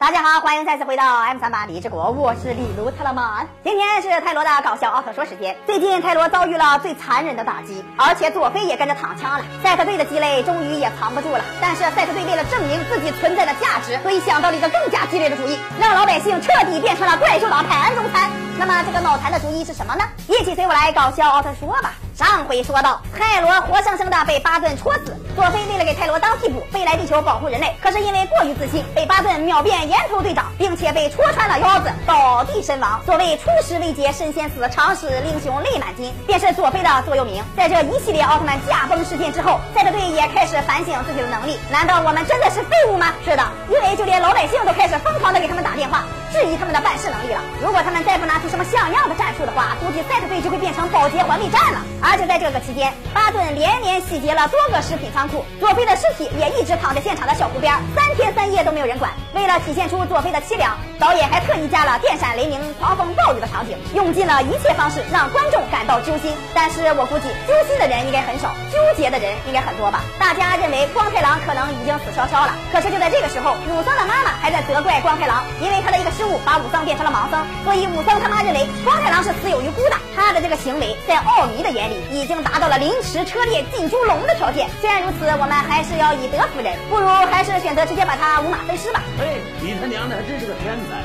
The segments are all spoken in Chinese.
大家好，欢迎再次回到 M 三八李志国，我是李卢特勒曼。今天是泰罗的搞笑奥特说时间。最近泰罗遭遇了最残忍的打击，而且佐菲也跟着躺枪了。赛特队的鸡肋终于也藏不住了。但是赛特队为了证明自己存在的价值，所以想到了一个更加激烈的主意，让老百姓彻底变成了怪兽党派安中餐。那么这个脑残的主意是什么呢？一起随我来搞笑奥特说吧。上回说到，泰罗活生生的被巴顿戳死，佐菲为了给泰罗当替补，飞来地球保护人类，可是因为过于自信，被巴顿秒变岩头队长，并且被戳穿了腰子，倒地身亡。所谓初始未捷身先死，常使英雄泪满襟，便是佐菲的座右铭。在这一系列奥特曼驾崩事件之后，赛特队也开始反省自己的能力，难道我们真的是废物吗？是的，因为就连老百姓都开始疯狂的给他们打电话。质疑他们的办事能力了。如果他们再不拿出什么像样的战术的话，估计赛特队就会变成保洁环卫战了。而就在这个期间，巴顿连连洗劫了多个食品仓库，佐菲的尸体也一直躺在现场的小湖边，三天三夜都没有人管。为了体现出佐菲的凄凉，导演还特意加了电闪雷鸣、狂风暴雨的场景，用尽了一切方式让观众感到揪心。但是我估计揪心的人应该很少，纠结的人应该很多吧？大家认为光太郎可能已经死翘翘了，可是就在这个时候，武僧的妈妈还在责怪光太郎，因为他的一个。失误把武僧变成了盲僧，所以武僧他妈认为光太郎是死有余辜的。他的这个行为在奥尼的眼里已经达到了凌迟车裂进猪笼的条件。虽然如此，我们还是要以德服人，不如还是选择直接把他五马分尸吧。哎，你他娘的还真是个天才！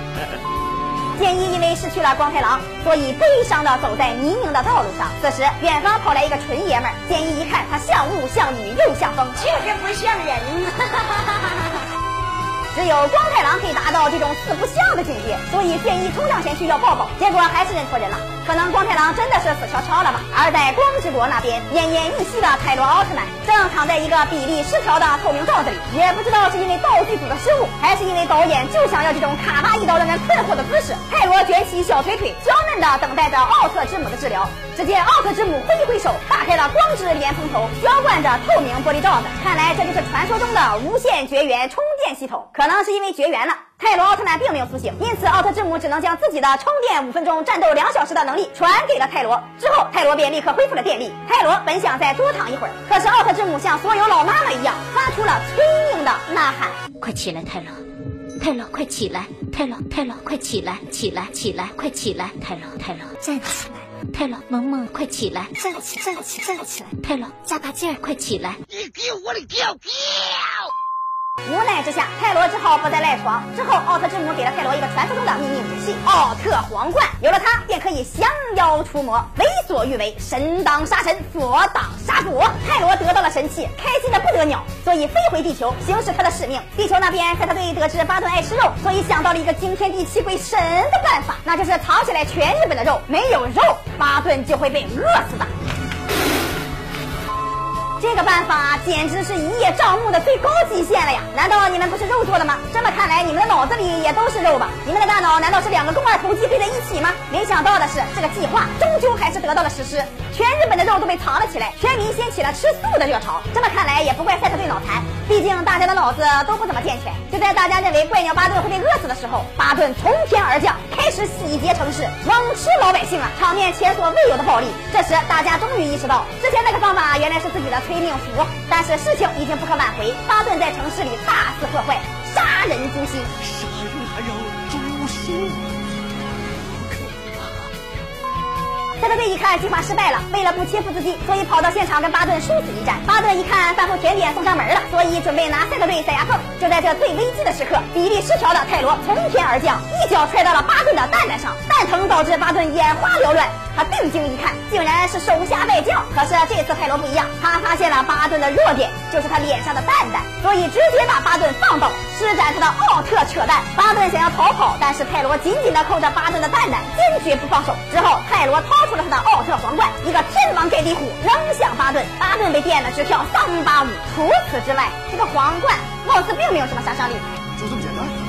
剑一因为失去了光太郎，所以悲伤的走在泥泞的道路上。此时远方跑来一个纯爷们儿，剑一一看他像雾像雨又像风，确实不像人。只有光太郎可以达到这种四不像的境界，所以剑一冲上前去要抱抱，结果还是认错人了。可能光太郎真的是死翘翘了吧？而在光之国那边，奄奄一息的泰罗奥特曼正躺在一个比例失调的透明罩子里，也不知道是因为道具组的失误，还是因为导演就想要这种卡哇伊到让人困惑的姿势。泰罗卷起小腿腿，娇嫩的等待着奥特之母的治疗。只见奥特之母挥一挥手，打开了光之连蓬头，浇灌着透明玻璃罩子。看来这就是传说中的无限绝缘充电系统。可能是因为绝缘了，泰罗奥特曼并没有苏醒，因此奥特之母只能将自己的充电五分钟、战斗两小时的能力传给了泰罗。之后，泰罗便立刻恢复了电力。泰罗本想再多躺一会儿，可是奥特之母像所有老妈妈一样，发出了催命的呐喊：“快起来，泰罗！泰罗，快起来！泰罗，泰罗，快起来！起来，起来，快起来！泰罗，泰罗，站起来！”泰罗，萌萌，快起来！站起，站起，站起来！泰罗，加把劲儿，快起来！你给我的跳跳！无奈之下，泰罗只好不再赖床。之后，奥特之母给了泰罗一个传说中的秘密武器——奥特皇冠。有了它，便可以降妖除魔，为所欲为，神挡杀神，佛挡杀佛。泰罗得到了神器，开心的不得了，所以飞回地球，行使他的使命。地球那边，赛特队得知巴顿爱吃肉，所以想到了一个惊天地泣鬼神的办法，那就是藏起来全日本的肉。没有肉，巴顿就会被饿死的。这个办法简直是一叶障目的最高极限了呀！难道你们不是肉做的吗？这么看来，你们的脑子里也都是肉吧？你们的大脑难道是两个肱二头肌配在一起吗？没想到的是，这个计划终究还是得到了实施。全日本的肉都被藏了起来，全民掀起了吃素的热潮。这么看来，也不怪赛特队脑残，毕竟大家的脑子都不怎么健全。就在大家认为怪鸟巴顿会被饿死的时候，巴顿从天而降，开始洗劫城市，猛吃老百姓啊！场面前所未有的暴力。这时，大家终于意识到，之前那个方法原来是自己的催命符。但是事情已经不可挽回，巴顿在城市里大肆破坏，杀人诛心，杀人还要诛心。赛特队一看计划失败了，为了不切腹自尽，所以跑到现场跟巴顿殊死一战。巴顿一看饭后甜点送上门了，所以准备拿赛特队塞牙缝。就在这最危机的时刻，比例失调的泰罗从天而降，一脚踹到了巴顿的蛋蛋上，蛋疼导致巴顿眼花缭乱。他定睛一看，竟然是手下败将。可是这次泰罗不一样，他发现了巴顿的弱点，就是他脸上的蛋蛋，所以直接把巴顿放倒，施展他的奥特扯蛋。巴顿想要逃跑，但是泰罗紧紧的扣着巴顿的蛋蛋，坚决不放手。之后泰罗掏出。了他的奥特皇冠，一个天王盖地虎扔向巴顿，巴顿被电得直跳桑巴舞。除此之外，这个皇冠貌似并没有什么杀伤力，就这么简单？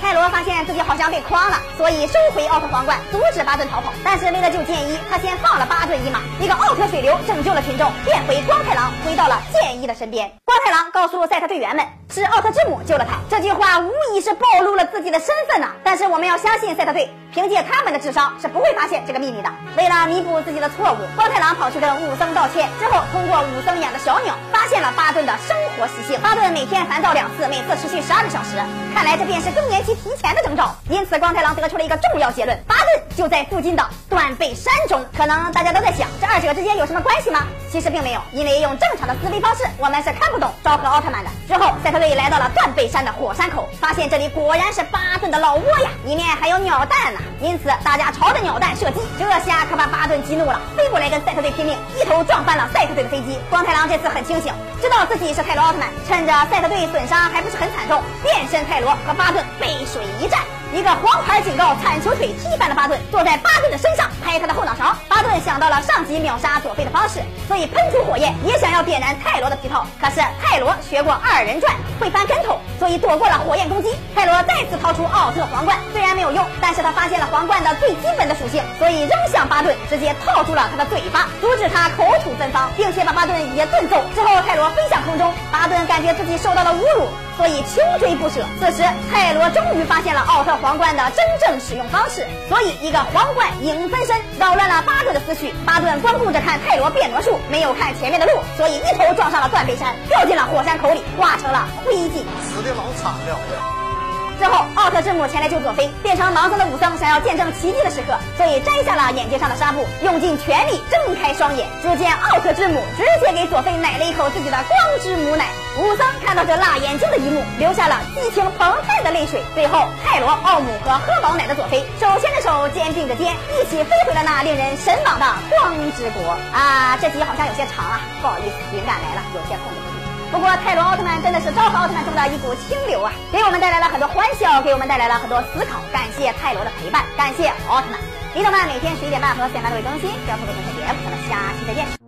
泰罗发现自己好像被诓了，所以收回奥特皇冠，阻止巴顿逃跑。但是为了救剑一，他先放了巴顿一马。一个奥特水流拯救了群众，变回光太郎回到了剑一的身边。光太郎告诉赛特队员们。是奥特之母救了他。这句话无疑是暴露了自己的身份呐、但是我们要相信赛特队，凭借他们的智商是不会发现这个秘密的。为了弥补自己的错误，光太郎跑去跟武僧道歉，之后通过武僧养的小鸟发现了巴顿的生活习性。巴顿每天烦躁两次，每次持续十二个小时，看来这便是更年期提前的征兆。因此，光太郎得出了一个重要结论：巴顿就在附近的断背山中。可能大家都在想，这二者之间有什么关系吗？其实并没有，因为用正常的思维方式，我们是看不懂昭和奥特曼的。之后，赛特所以来到了断背山的火山口，发现这里果然是巴顿的老窝呀，里面还有鸟蛋呢。因此，大家朝着鸟蛋射击，这下可把巴顿激怒了，飞过来跟赛特队拼命，一头撞翻了赛特队的飞机。光太郎这次很清醒，知道自己是泰罗奥特曼，趁着赛特队损伤还不是很惨重，变身泰罗和巴顿背水一战。一个黄牌警告，铲球腿踢翻了巴顿，坐在巴顿的身上拍他的后脑勺。巴顿想到了上级秒杀佐菲的方式，所以喷出火焰，也想要点燃泰罗的皮套。可是泰罗学过二人转，会翻跟头，所以躲过了火焰攻击。泰罗再次掏出奥特皇冠，虽然没有用，但是他发现了皇冠的最基本的属性，所以扔向巴顿，直接套住了他的嘴巴，阻止他口吐芬芳，并且把巴顿也顿揍。之后泰罗飞向空中，巴顿感觉自己受到了侮辱。所以穷追不舍。此时，泰罗终于发现了奥特皇冠的真正使用方式，所以一个皇冠影分身，扰乱了巴思绪。巴顿光顾着看泰罗变魔术，没有看前面的路，所以一头撞上了断背山，掉进了火山口里，化成了灰烬。死的老惨了。之后，奥特之母前来救佐菲，变成盲僧的武僧想要见证奇迹的时刻，所以摘下了眼睛上的纱布，用尽全力睁开双眼。只见奥特之母直接给佐菲奶了一口自己的光之母奶。武僧看到这辣眼睛的一幕，流下了激情澎湃的泪水。最后，泰罗、奥姆和喝饱奶的佐菲手牵着手，肩并着肩，一起飞回了那令人神往的光之国。啊，这集好像有些长啊，不好意思，灵感来了，有些控制不住。不过泰罗奥特曼真的是昭和奥特曼中的一股清流啊，给我们带来了很多欢笑，给我们带来了很多思考。感谢泰罗的陪伴，感谢奥特曼。李导们每天十一点半和四点半都会更新，不要错过今天的节目。咱们下期再见。